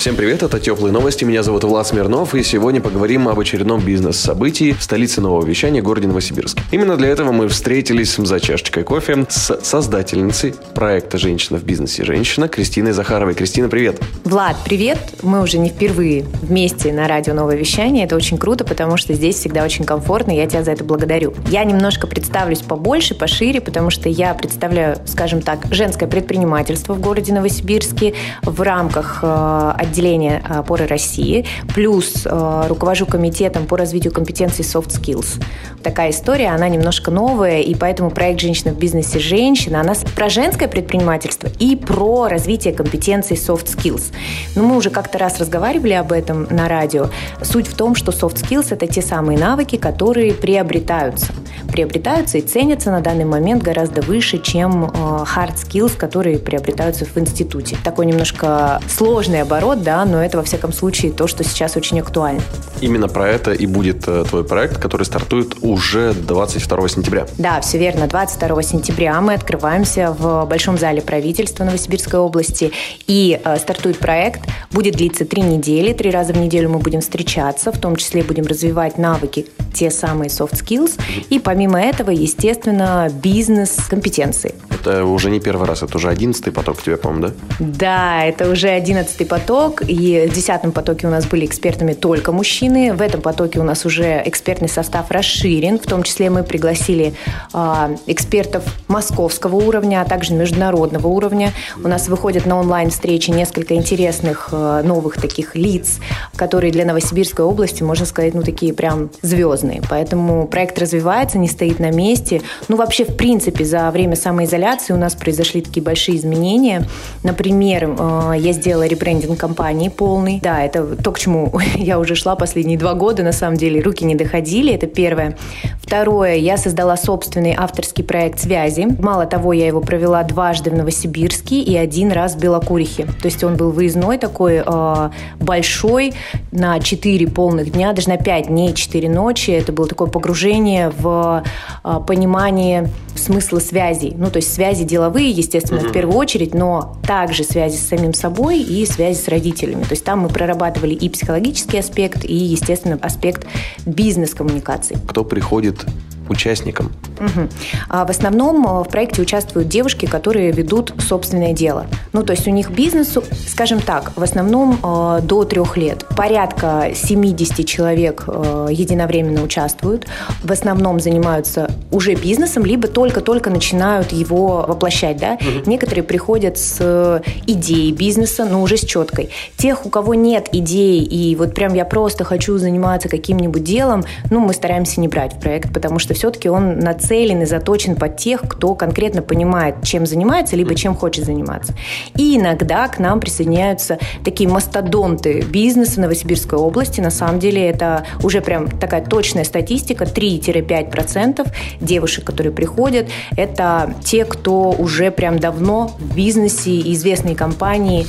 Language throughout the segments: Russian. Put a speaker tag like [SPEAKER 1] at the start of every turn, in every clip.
[SPEAKER 1] Всем привет, это Теплые новости, меня зовут Влад Смирнов, и сегодня поговорим об очередном бизнес-событии в столице нового вещания, городе Новосибирске. Именно для этого мы встретились за чашечкой кофе с создательницей проекта «Женщина в бизнесе. Женщина» Кристиной Захаровой. Кристина, привет!
[SPEAKER 2] Влад, привет! Мы уже не впервые вместе на радио «Новое вещание». Это очень круто, потому что здесь всегда очень комфортно, и я тебя за это благодарю. Я немножко представлюсь побольше, пошире, потому что я представляю, скажем так, женское предпринимательство в городе Новосибирске в рамках э, отделения опоры России, плюс э, руковожу комитетом по развитию компетенций soft skills. Такая история, она немножко новая, и поэтому проект «Женщина в бизнесе. Женщина», она про женское предпринимательство и про развитие компетенций soft skills. Но мы уже как-то раз разговаривали об этом на радио. Суть в том, что soft skills – это те самые навыки, которые приобретаются. Приобретаются и ценятся на данный момент гораздо выше, чем э, hard skills, которые приобретаются в институте. Такой немножко сложный оборот, да, но это, во всяком случае, то, что сейчас очень актуально.
[SPEAKER 1] Именно про это и будет э, твой проект, который стартует уже 22 сентября.
[SPEAKER 2] Да, все верно. 22 сентября мы открываемся в Большом зале правительства Новосибирской области. И э, стартует проект. Будет длиться три недели. Три раза в неделю мы будем встречаться. В том числе будем развивать навыки, те самые soft skills. И помимо этого, естественно, бизнес-компетенции.
[SPEAKER 1] Это уже не первый раз, это уже одиннадцатый поток у тебя, по-моему, да?
[SPEAKER 2] Да, это уже одиннадцатый поток. И в десятом потоке у нас были экспертами только мужчины. В этом потоке у нас уже экспертный состав расширен. В том числе мы пригласили э, экспертов московского уровня, а также международного уровня. У нас выходят на онлайн-встречи несколько интересных э, новых таких лиц, которые для Новосибирской области, можно сказать, ну такие прям звездные. Поэтому проект развивается, не стоит на месте. Ну вообще, в принципе, за время самоизоляции у нас произошли такие большие изменения. Например, э, я сделала ребрендинг компании полный. Да, это то, к чему я уже шла последние два года, на самом деле, руки не доходили, это первое. Второе, я создала собственный авторский проект связи. Мало того, я его провела дважды в Новосибирске и один раз в Белокурихе. То есть он был выездной такой э, большой на 4 полных дня, даже на 5 дней, 4 ночи. Это было такое погружение в э, понимание смысла связей. Ну, то есть связи деловые, естественно, в первую очередь, но также связи с самим собой и связи с родителями. То есть там мы прорабатывали и психологический аспект, и, естественно, аспект бизнес-коммуникации.
[SPEAKER 1] Кто приходит участникам?
[SPEAKER 2] Угу. А в основном э, в проекте участвуют девушки, которые ведут собственное дело. Ну, то есть у них бизнес, скажем так, в основном э, до трех лет. Порядка 70 человек э, единовременно участвуют. В основном занимаются уже бизнесом, либо только-только начинают его воплощать. Да? Угу. Некоторые приходят с идеей бизнеса, но уже с четкой. Тех, у кого нет идей, и вот прям я просто хочу заниматься каким-нибудь делом, ну, мы стараемся не брать в проект, потому что все-таки он нацелен и заточен под тех, кто конкретно понимает, чем занимается, либо чем хочет заниматься. И иногда к нам присоединяются такие мастодонты бизнеса Новосибирской области. На самом деле это уже прям такая точная статистика. 3-5% девушек, которые приходят, это те, кто уже прям давно в бизнесе, известные компании,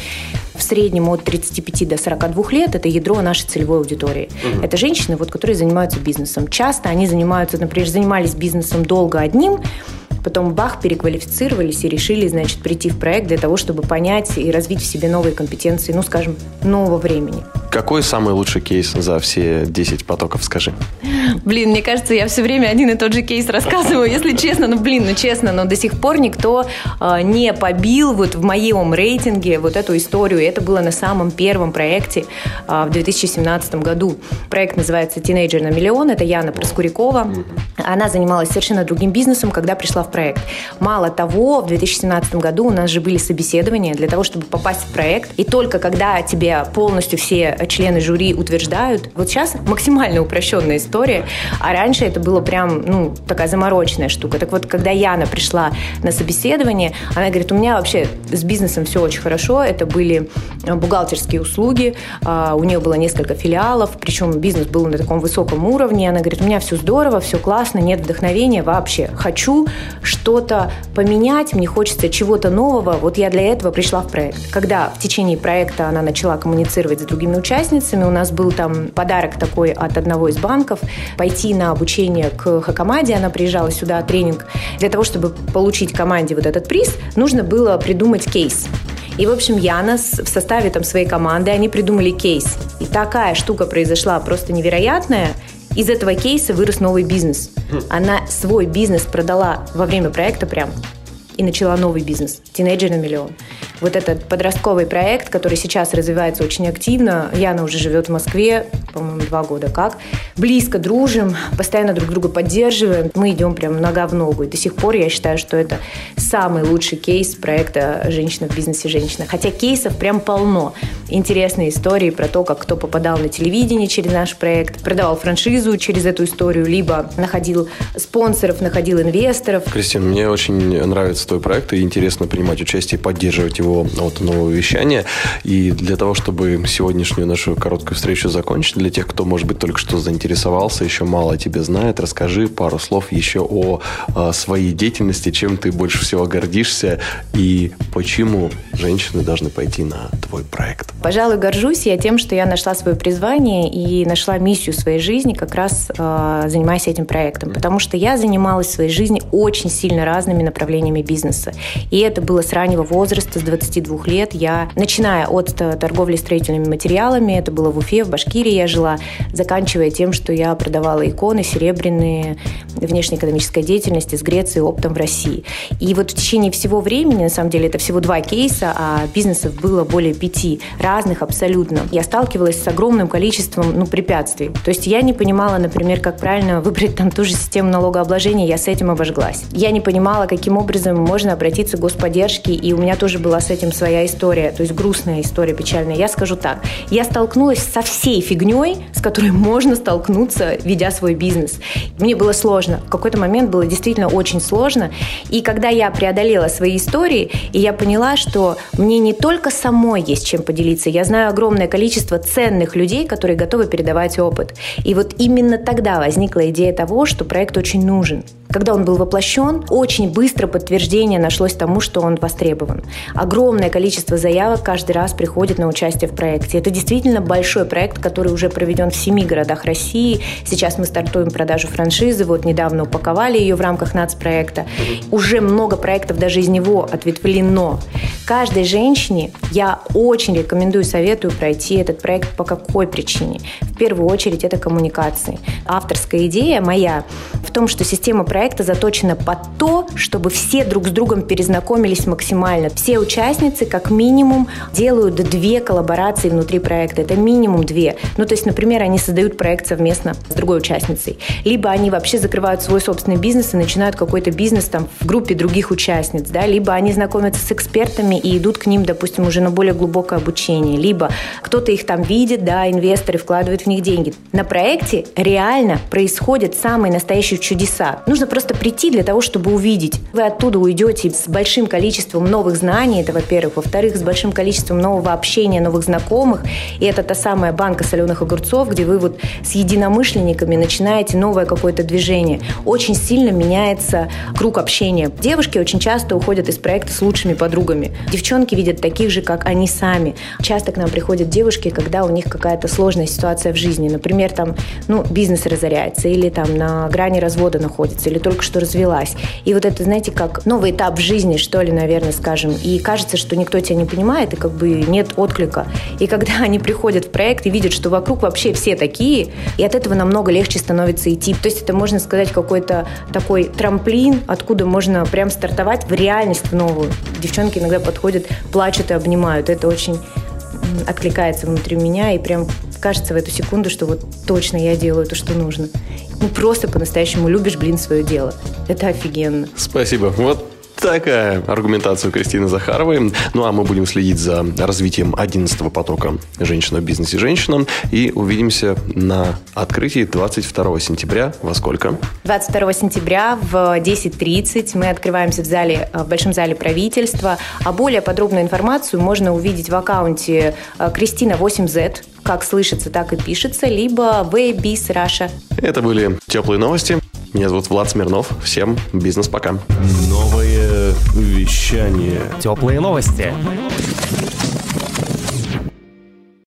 [SPEAKER 2] в среднем от 35 до 42 лет это ядро нашей целевой аудитории. Угу. Это женщины, вот, которые занимаются бизнесом. Часто они занимаются, например, занимались бизнесом долго одним, потом бах, переквалифицировались и решили, значит, прийти в проект для того, чтобы понять и развить в себе новые компетенции, ну, скажем, нового времени.
[SPEAKER 1] Какой самый лучший кейс за все 10 потоков, скажи?
[SPEAKER 2] Блин, мне кажется, я все время один и тот же кейс рассказываю, если честно, ну, блин, ну, честно, но до сих пор никто э, не побил вот в моем рейтинге вот эту историю. Это было на самом первом проекте э, в 2017 году. Проект называется «Тинейджер на миллион». Это Яна Проскурякова. Она занималась совершенно другим бизнесом, когда пришла в проект. Мало того, в 2017 году у нас же были собеседования для того, чтобы попасть в проект. И только когда тебе полностью все члены жюри утверждают. Вот сейчас максимально упрощенная история, а раньше это было прям, ну, такая замороченная штука. Так вот, когда Яна пришла на собеседование, она говорит, у меня вообще с бизнесом все очень хорошо, это были бухгалтерские услуги, а, у нее было несколько филиалов, причем бизнес был на таком высоком уровне, она говорит, у меня все здорово, все классно, нет вдохновения вообще, хочу что-то поменять, мне хочется чего-то нового, вот я для этого пришла в проект. Когда в течение проекта она начала коммуницировать с другими участницами, у нас был там подарок такой от одного из банков, пойти на обучение к Хакамаде, она приезжала сюда, тренинг. Для того, чтобы получить команде вот этот приз, нужно было придумать кейс. И, в общем, Яна в составе там своей команды, они придумали кейс. И такая штука произошла просто невероятная. Из этого кейса вырос новый бизнес. Она свой бизнес продала во время проекта прям и начала новый бизнес «Тинейджер на миллион». Вот этот подростковый проект, который сейчас развивается очень активно. Яна уже живет в Москве, по-моему, два года как. Близко дружим, постоянно друг друга поддерживаем. Мы идем прям нога в ногу. И до сих пор я считаю, что это самый лучший кейс проекта «Женщина в бизнесе. Женщина». Хотя кейсов прям полно. Интересные истории про то, как кто попадал на телевидение через наш проект, продавал франшизу через эту историю, либо находил спонсоров, находил инвесторов.
[SPEAKER 1] Кристина, мне очень нравится твой проект, и интересно принимать участие и поддерживать его всего от нового вещания. И для того, чтобы сегодняшнюю нашу короткую встречу закончить, для тех, кто, может быть, только что заинтересовался, еще мало о тебе знает, расскажи пару слов еще о, о своей деятельности, чем ты больше всего гордишься и почему женщины должны пойти на твой проект.
[SPEAKER 2] Пожалуй, горжусь я тем, что я нашла свое призвание и нашла миссию своей жизни, как раз э, занимаясь этим проектом. Потому что я занималась в своей жизни очень сильно разными направлениями бизнеса. И это было с раннего возраста, с 20 22 лет я, начиная от торговли строительными материалами, это было в Уфе, в Башкирии я жила, заканчивая тем, что я продавала иконы серебряные, внешнеэкономической деятельности с Грецией оптом в России. И вот в течение всего времени, на самом деле, это всего два кейса, а бизнесов было более пяти, разных абсолютно. Я сталкивалась с огромным количеством ну, препятствий. То есть я не понимала, например, как правильно выбрать там ту же систему налогообложения, я с этим обожглась. Я не понимала, каким образом можно обратиться к господдержке, и у меня тоже была с этим своя история, то есть грустная история, печальная. Я скажу так, я столкнулась со всей фигней, с которой можно столкнуться, ведя свой бизнес. Мне было сложно. В какой-то момент было действительно очень сложно. И когда я преодолела свои истории, и я поняла, что мне не только самой есть чем поделиться, я знаю огромное количество ценных людей, которые готовы передавать опыт. И вот именно тогда возникла идея того, что проект очень нужен. Когда он был воплощен, очень быстро подтверждение нашлось тому, что он востребован. Огромное количество заявок каждый раз приходит на участие в проекте. Это действительно большой проект, который уже проведен в семи городах России. Сейчас мы стартуем продажу франшизы. Вот недавно упаковали ее в рамках нацпроекта. Уже много проектов даже из него ответвлено. Каждой женщине я очень рекомендую, советую пройти этот проект по какой причине? В первую очередь это коммуникации. Авторская идея моя в том, что система проекта проекта заточена под то, чтобы все друг с другом перезнакомились максимально. Все участницы как минимум делают две коллаборации внутри проекта. Это минимум две. Ну, то есть, например, они создают проект совместно с другой участницей. Либо они вообще закрывают свой собственный бизнес и начинают какой-то бизнес там в группе других участниц, да, либо они знакомятся с экспертами и идут к ним, допустим, уже на более глубокое обучение, либо кто-то их там видит, да, инвесторы вкладывают в них деньги. На проекте реально происходят самые настоящие чудеса. Нужно просто прийти для того, чтобы увидеть. Вы оттуда уйдете с большим количеством новых знаний, это во-первых. Во-вторых, с большим количеством нового общения, новых знакомых. И это та самая банка соленых огурцов, где вы вот с единомышленниками начинаете новое какое-то движение. Очень сильно меняется круг общения. Девушки очень часто уходят из проекта с лучшими подругами. Девчонки видят таких же, как они сами. Часто к нам приходят девушки, когда у них какая-то сложная ситуация в жизни. Например, там, ну, бизнес разоряется, или там на грани развода находится, или только что развелась. И вот это, знаете, как новый этап жизни, что ли, наверное, скажем. И кажется, что никто тебя не понимает, и как бы нет отклика. И когда они приходят в проект и видят, что вокруг вообще все такие, и от этого намного легче становится идти. То есть это, можно сказать, какой-то такой трамплин, откуда можно прям стартовать в реальность новую. Девчонки иногда подходят, плачут и обнимают. Это очень откликается внутри меня, и прям кажется в эту секунду, что вот точно я делаю то, что нужно ну, просто по-настоящему любишь, блин, свое дело. Это офигенно.
[SPEAKER 1] Спасибо. Вот Такая аргументация у Кристины Захаровой. Ну, а мы будем следить за развитием 11 потока «Женщина в бизнесе. Женщина». И увидимся на открытии 22 сентября. Во сколько?
[SPEAKER 2] 22 сентября в 10.30 мы открываемся в зале, в Большом зале правительства. А более подробную информацию можно увидеть в аккаунте э, Кристина 8Z, как слышится, так и пишется, либо Вебис Раша.
[SPEAKER 1] Это были теплые новости. Меня зовут Влад Смирнов. Всем бизнес пока.
[SPEAKER 3] Новое вещание. Теплые новости.